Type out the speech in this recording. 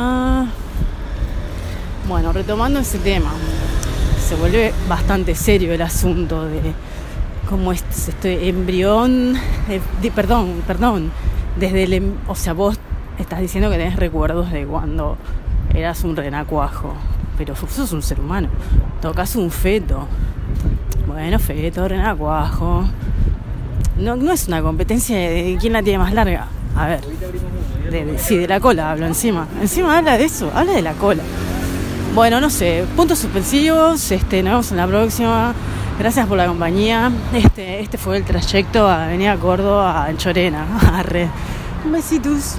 Ah. Bueno, retomando ese tema, se vuelve bastante serio el asunto de cómo es este embrión, eh, de- perdón, perdón, desde el, em- o sea, vos estás diciendo que tenés recuerdos de cuando eras un renacuajo, pero sos un ser humano, tocas un feto, bueno, feto, renacuajo, no, no es una competencia de quién la tiene más larga, a ver, sí, de la cola hablo encima, encima habla de eso, habla de la cola. Bueno, no sé, puntos suspensivos, este, nos vemos en la próxima. Gracias por la compañía. Este, este fue el trayecto a Avenida Córdoba a Chorena. Arre. Besitos.